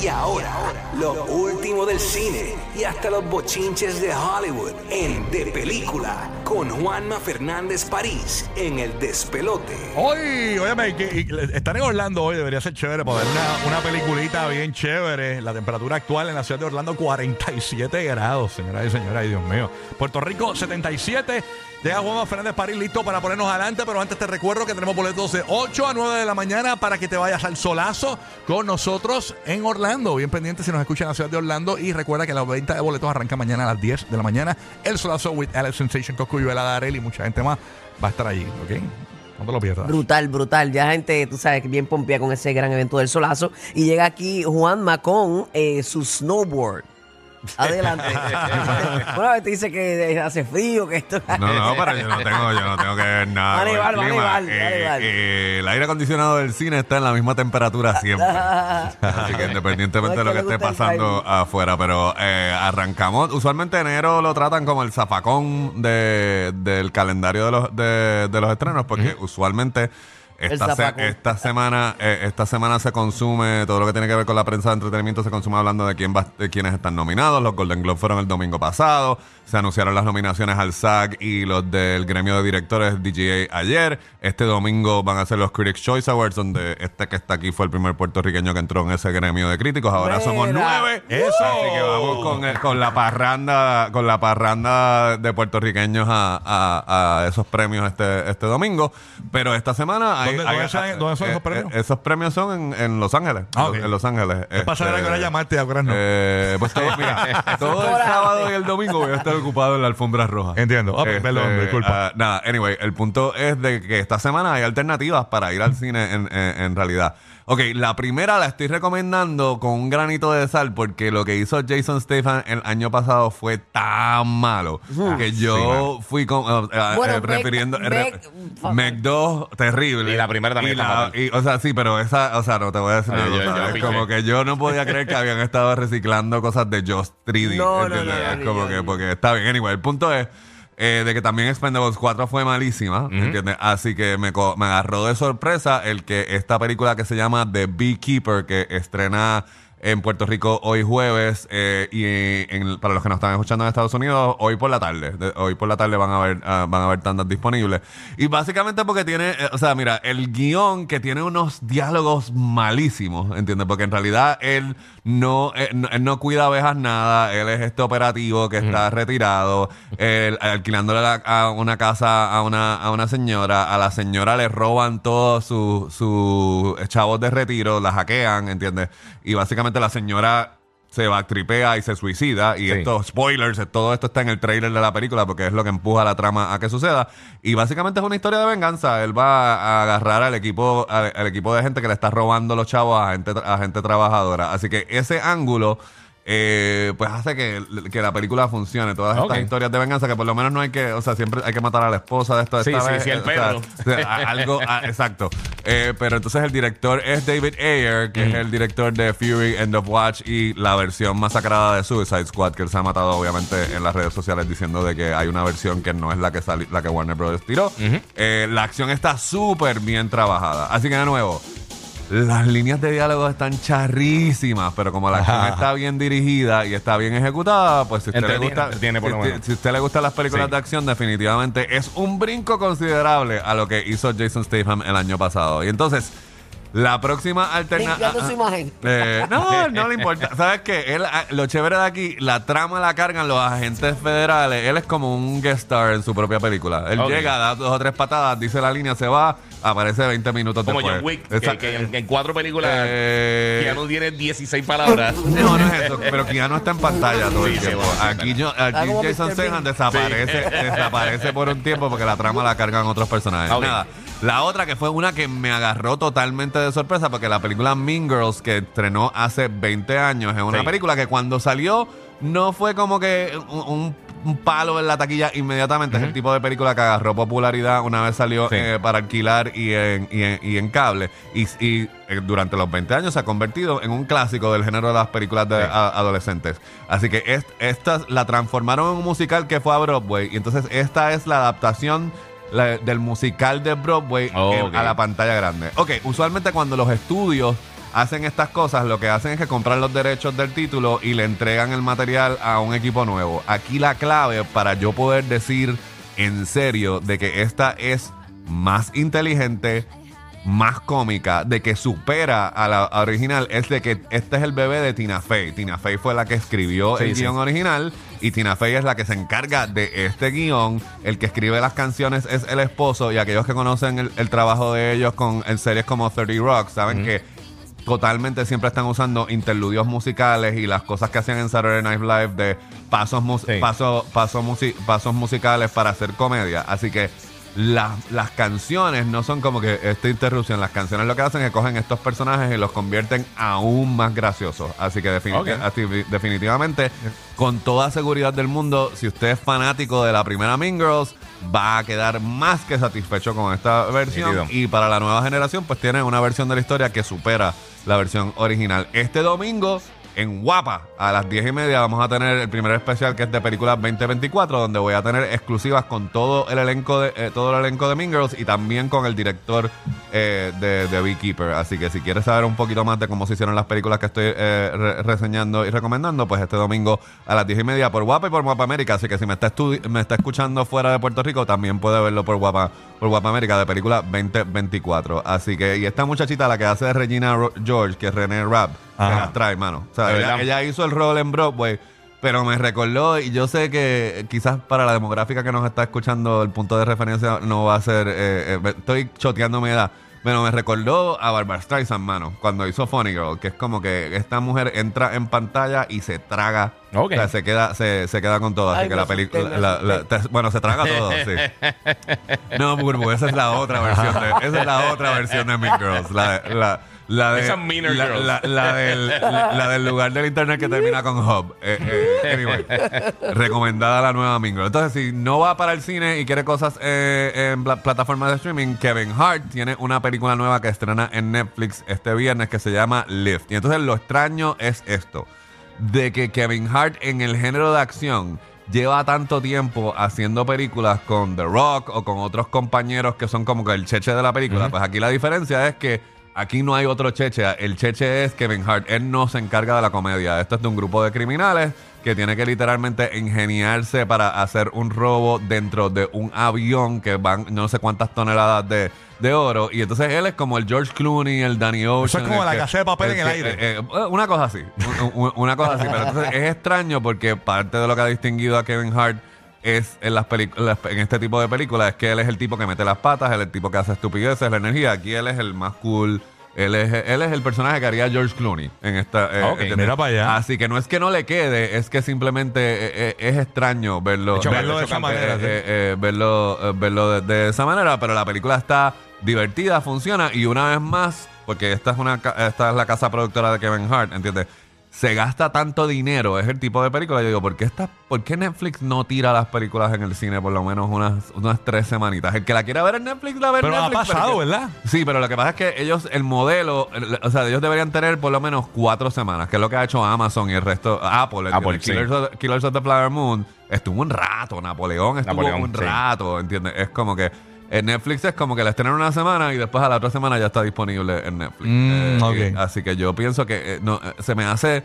Y ahora, lo último del cine y hasta los bochinches de Hollywood en De Película con Juanma Fernández París en El Despelote. Hoy, óyeme, estar en Orlando hoy debería ser chévere poder una, una peliculita bien chévere. La temperatura actual en la ciudad de Orlando 47 grados, señoras y señores, ay Dios mío. Puerto Rico 77. Llega Juan Fernández París listo para ponernos adelante, pero antes te recuerdo que tenemos boletos de 8 a 9 de la mañana para que te vayas al solazo con nosotros en Orlando. Bien pendiente si nos escuchan en la ciudad de Orlando y recuerda que la venta de boletos arranca mañana a las 10 de la mañana. El solazo with Alex Sensation, Coscuyuela Darel y mucha gente más va a estar allí, ¿ok? No te lo pierdas. Brutal, brutal. Ya gente, tú sabes, bien pompía con ese gran evento del solazo. Y llega aquí Juanma con eh, su snowboard. Adelante. bueno, a ver, te dice que hace frío, que esto. No, no, pero yo no tengo, yo no tengo que ver nada. el Aníbal, clima. Aníbal, Eh, Aníbal. eh, el aire acondicionado del cine está en la misma temperatura siempre. Así que independientemente de lo que esté pasando afuera, pero eh, arrancamos. Usualmente enero lo tratan como el zafacón de, del calendario de los, de, de los estrenos, porque usualmente. Esta, se- esta semana eh, esta semana se consume todo lo que tiene que ver con la prensa de entretenimiento se consume hablando de quién va, de quiénes están nominados. Los Golden Globes fueron el domingo pasado se anunciaron las nominaciones al SAG y los del gremio de directores DGA ayer. Este domingo van a ser los Critics Choice Awards donde este que está aquí fue el primer puertorriqueño que entró en ese gremio de críticos. Ahora somos nueve. Eso. así que vamos con, el- con la parranda con la parranda de puertorriqueños a, a- a esos premios este este domingo. Pero esta semana hay- ¿Dónde- hay- dónde son- dónde son esos eh, premios? eh, esos premios son en, en Los Ángeles. Ah. En Los Ángeles. ¿Qué pasa ahora que ahora llamarte y ahora no? Eh, pues todo, mira, todo el sábado y el domingo voy a estar ocupado en la alfombra roja. Entiendo. Ah, pues, perdón, disculpa. ah, nada, anyway, el punto es de que esta semana hay alternativas para ir al cine en, en- en realidad. Ok, la primera la estoy recomendando con un granito de sal porque lo que hizo Jason Statham el año pasado fue tan malo que yo fui con, uh, uh, Bueno, eh, refiriendo... Re- 2, terrible. Y la primera también Y está la- fatal. y, o sea, sí, pero esa, o sea, no te voy a decir Ay, una yo- cosa, yo es piché. como que yo no podía creer que habían estado reciclando cosas de Just 3D. No, no, ¿entiendes? no, es no, como no, que, no. porque está bien. Anyway, el punto es eh, de que también Expendables 4 fue malísima, ¿entiendes? Así que me, me agarró de sorpresa el que esta película que se llama The Beekeeper, que estrena en Puerto Rico hoy jueves eh, y en- para los que nos están escuchando en Estados Unidos hoy por la tarde De- hoy por la tarde van a ver ah, van a ver tandas disponibles y básicamente porque tiene eh, o sea mira el guion que tiene unos diálogos malísimos ¿entiendes? porque en realidad él no, eh, no- él no cuida abejas nada él es este operativo que está retirado él, alquilándole la- a una casa a una, a una señora a la señora le roban todos sus sus chavos de retiro la hackean ¿entiendes? y básicamente la señora se va, tripea y se suicida. Y Sí. estos spoilers, todo esto está en el trailer de la película porque es lo que empuja la trama a que suceda. Y básicamente es una historia de venganza. Él va a agarrar al equipo, al, al equipo de gente que le está robando los chavos a gente, a gente trabajadora. Así que ese ángulo. Eh, pues hace que, que la película funcione. Todas estas historias de venganza que por lo menos no hay que, o sea, siempre hay que matar a la esposa de esto. de Sí, esta sí, vez, sí, el perro. o sea, algo, a- exacto. Eh, pero entonces el director es David Ayer, que es el director de Fury, End of Watch y la versión masacrada de Suicide Squad, que él se ha matado obviamente en las redes sociales diciendo de que hay una versión que no es la que, sali- la que Warner Bros. tiró. Eh, la acción está súper bien trabajada. Así que de nuevo. Las líneas de diálogo están charrísimas, pero como la acción está bien dirigida y está bien ejecutada, pues si usted le Entretiene, gusta, entretiene por lo si, menos. si a usted le gustan las películas Sí. de acción, definitivamente es un brinco considerable a lo que hizo Jason Statham el año pasado. Y entonces, la próxima alternativa. Limpiando su imagen. no, no le importa. ¿Sabes qué? Él, ah, lo chévere de aquí, la trama la cargan los agentes federales. Él es como un guest star en su propia película. Él Ok. llega, da dos o tres patadas, dice la línea, se va, aparece 20 minutos Como después. John Wick, que, Exacto. que en, en cuatro películas Eh, Keanu tiene 16 palabras. no, no es eso, pero Keanu está en pantalla todo el Sí, sí, tiempo. bueno, aquí yo, Está aquí Jason Mr. Statham Bean. desaparece, desaparece por un tiempo porque la trama la cargan otros personajes. Ok. Nada. La otra que fue una que me agarró totalmente de sorpresa porque la película Mean Girls que estrenó hace 20 años es una Sí. película que cuando salió no fue como que un, palo en la taquilla inmediatamente. Es el tipo de película que agarró popularidad una vez salió Sí. eh, para alquilar y en, y en, y en cable. Y, y, eh, durante los 20 años se ha convertido en un clásico del género de las películas de Sí. a- adolescentes. Así que es- esta la transformaron en un musical que fue a Broadway. Y entonces esta es la adaptación la- del musical de Broadway Oh, en- ok. a la pantalla grande. Ok, usualmente cuando los estudios hacen estas cosas, lo que hacen es que compran los derechos del título y le entregan el material a un equipo nuevo. Aquí la clave para yo poder decir en serio de que esta es más inteligente, más cómica, de que supera a la original, es de que este es el bebé de Tina Fey. Tina Fey fue la que escribió Sí, el sí. guion original y Tina Fey es la que se encarga de este guion. El que escribe las canciones es el esposo y aquellos que conocen el, el trabajo de ellos con en series como 30 Rock saben que totalmente siempre están usando interludios musicales y las cosas que hacían en Saturday Night Live de pasos, mus- Sí. paso- paso musi- pasos musicales para hacer comedia. Así que la- las canciones no son como que esta interrupción. Las canciones lo que hacen es que cogen estos personajes y los convierten aún más graciosos. Así que defini- Ok. así- definitivamente, con toda seguridad del mundo, si usted es fanático de la primera Mean Girls, va a quedar más que satisfecho con esta versión. Nítido. Y para la nueva generación, pues tiene una versión de la historia que supera la versión original. Este domingo, en Guapa, a las 10 y media, vamos a tener el primer especial que es de películas 2024, donde voy a tener exclusivas con todo el elenco de eh, todo el elenco de Mean Girls y también con el director eh, de, de Beekeeper. Así que si quieres saber un poquito más de cómo se hicieron las películas que estoy eh, re- reseñando y recomendando, pues este domingo a las 10 y media por Guapa y por Guapa América. Así que si me está, me está escuchando fuera de Puerto Rico, también puede verlo por Guapa, por Guapa América de película 2024. Así que, y esta muchachita, la que hace de Regina Ro- George, que es René Rapp, que las trae, mano. O sea, ella hizo el rol en Broadway. Pero me recordó, y yo sé que quizás para la demográfica que nos está escuchando, el punto de referencia no va a ser. eh, eh, estoy choteando mi edad. Pero me recordó a Barbara Streisand, mano, cuando hizo Funny Girl, que es como que esta mujer entra en pantalla y se traga. Ok. O sea, se queda, se, se queda con todo. Así Ay, que la película. bueno, se traga todo, sí. No, Burbu, esa es la otra versión de. Esa es la otra versión de Mean Girls. La, la de. Esa Meaner la, Girls. la- la del, la, la del lugar del internet que termina con Hub. Eh, eh, anyway, recomendada la nueva Mean Girl. Entonces, si no va para el cine y quiere cosas eh, en pla- plataformas de streaming, Kevin Hart tiene una película nueva que estrena en Netflix este viernes que se llama Lift. Y entonces lo extraño es esto: de que Kevin Hart en el género de acción lleva tanto tiempo haciendo películas con The Rock o con otros compañeros que son como que el cheche de la película. Pues aquí la diferencia es que aquí no hay otro cheche. El cheche es Kevin Hart. Él no se encarga de la comedia. Esto es de un grupo de criminales que tiene que literalmente ingeniarse para hacer un robo dentro de un avión que van no sé cuántas toneladas de, de oro. Y entonces él es como el George Clooney, el Danny Ocean. como el la que- casa de papel en el que- aire. eh, eh, una cosa así. un- un- una cosa así. Pero entonces es extraño porque parte de lo que ha distinguido a Kevin Hart es en las en este tipo de películas es que él es el tipo que mete las patas, él es el tipo que hace estupideces, la energía. Aquí él es el más cool. Él es, él es el personaje que haría George Clooney en esta. eh, ¿entiendes? mira para allá. Así que no es que no le quede, es que simplemente eh, eh, es extraño verlo, Chocante, verlo de esa manera, eh, sí. eh, verlo, verlo de, de esa manera, pero la película está divertida, funciona y una vez más, porque esta es una esta es la casa productora de Kevin Hart, ¿entiendes? Se gasta tanto dinero, es el tipo de película. Yo digo, ¿por qué, esta, ¿por qué Netflix no tira las películas en el cine por lo menos unas, unas tres semanitas? El que la quiera ver en Netflix, la ve en Pero ha Netflix. pasado, ¿verdad? Sí, pero lo que pasa es que ellos, el modelo, el- o sea, ellos deberían tener por lo menos cuatro semanas, que es lo que ha hecho Amazon y el resto, Apple, Apple, ¿entiendes? sí. Killers, of, Killers of the Flower Moon estuvo un rato, Napoleón estuvo Napoleón, un sí. rato, ¿entiendes? Es como que en Netflix es como que la estrenan una semana y después a la otra semana ya está disponible en Netflix. Mm, ok. y- así que yo pienso que eh, no, eh, se me hace...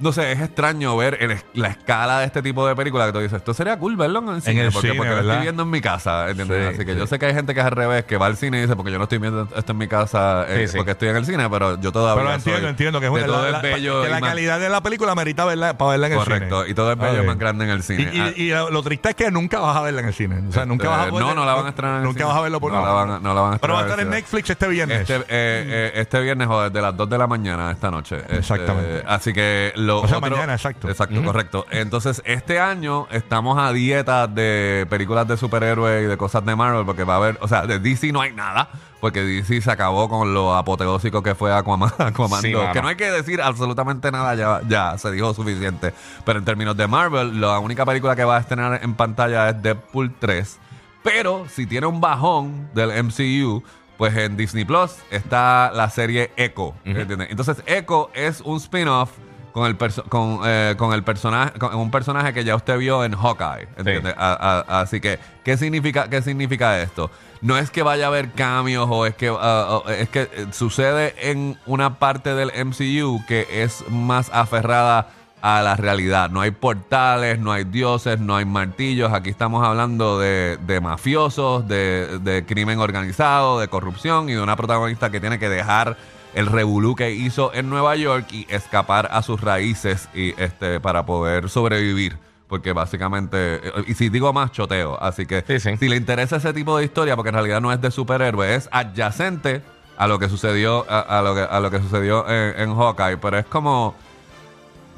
No sé, es extraño ver el la escala de este tipo de película que tú dices, esto sería cool verlo en el cine, el porque, cine, porque lo estoy viendo en mi casa, ¿entiendes? Sí, Así que sí. yo sé que hay gente que es al revés, que va al cine y dice, porque yo no estoy viendo esto en mi casa eh, Sí, porque estoy en el cine, pero yo todavía Pero entiendo, soy entiendo que es de una- todo la, la- bello que la calidad de la película merita verla para verla en el cine. Correcto, y todo es bello Ok. y más grande en el cine. Y, y- Ah, y lo, lo triste es que nunca vas a verla en el cine. O sea, nunca eh, vas a poder- no, no la van a estrenar en el Nunca vas a verlo por No la van a- no la van a Pero va a estar en. Netflix este viernes. Este, eh, eh, este viernes o desde las 2 de la mañana esta noche. Este, Exactamente. así que lo O sea, otro- mañana, exacto. Exacto, correcto. Entonces, este año estamos a dieta de películas de superhéroes y de cosas de Marvel porque va a haber, o sea, de DC no hay nada, porque DC se acabó con lo apoteósico que fue Aquaman, Aquaman Sí, 2, mano. que no hay que decir absolutamente nada, ya, ya se dijo suficiente. Pero en términos de Marvel, la única película que va a estrenar en pantalla es Deadpool 3. Pero si tiene un bajón del MCU, pues en Disney Plus está la serie Echo. ¿entiendes? Entonces, Echo es un spin-off con el perso- con, eh, con el personaje con un personaje que ya usted vio en Hawkeye ¿entiende? A- a- así que qué significa qué significa esto no es que vaya a haber cambios o es que ah, es que eh, sucede en una parte del MCU que es más aferrada a la realidad. No hay portales, no hay dioses, no hay martillos. Aquí estamos hablando de, de mafiosos, de, de crimen organizado, de corrupción y de una protagonista que tiene que dejar el revolú que hizo en Nueva York y escapar a sus raíces y este para poder sobrevivir. Porque básicamente, y si digo más, choteo. Así que Sí, sí. si le interesa ese tipo de historia, porque en realidad no es de superhéroe, es adyacente a lo que sucedió, a, a lo, que, a lo que sucedió en, en Hawkeye. Pero es como.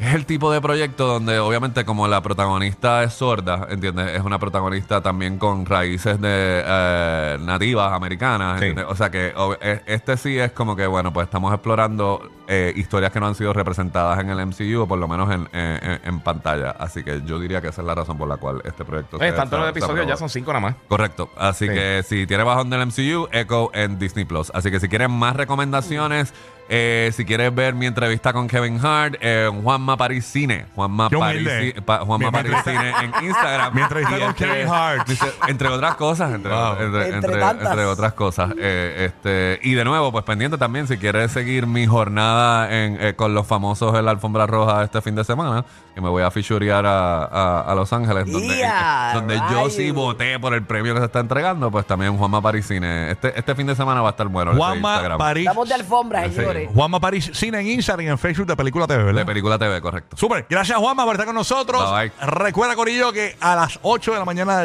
Es el tipo de proyecto donde obviamente como la protagonista es sorda, ¿entiendes? Es una protagonista también con raíces de eh, nativas americanas. O sea que e- este sí es como que, bueno, pues estamos explorando eh, historias que no han sido representadas en el MCU o por lo menos en, en- en pantalla. Así que yo diría que esa es la razón por la cual este proyecto Oye, se- tanto se- los episodios ya son cinco nada más. Correcto. Así Sí. que si tiene bajón del MCU, Echo en Disney Plus. Así que si quieren más recomendaciones, eh, si quieres ver mi entrevista con Kevin Hart, eh, Juanma París Cine. Juanma París, Pa- Juanma París Cine en Instagram. Mi entrevista Y con Kevin Hart. entre otras cosas, entre, Wow. entre- Entre entre otras cosas. Eh, este, y de nuevo, pues pendiente también, si quieres seguir mi jornada en, eh, con los famosos en la alfombra roja este fin de semana, que me voy a fichurear a, a- a Los Ángeles, donde, ¡Ya, donde yo sí voté por el premio que se está entregando, pues también Juanma París Cine. Este, este fin de semana va a estar bueno. Juanma Instagram. París. Estamos de alfombra, Sí. señores. Juanma París Cine en Instagram y en Facebook de Película TV, ¿verdad? De Película TV, correcto. Súper. Gracias, Juanma, por estar con nosotros. Bye, bye. Recuerda, Corillo, que a las 8 de la mañana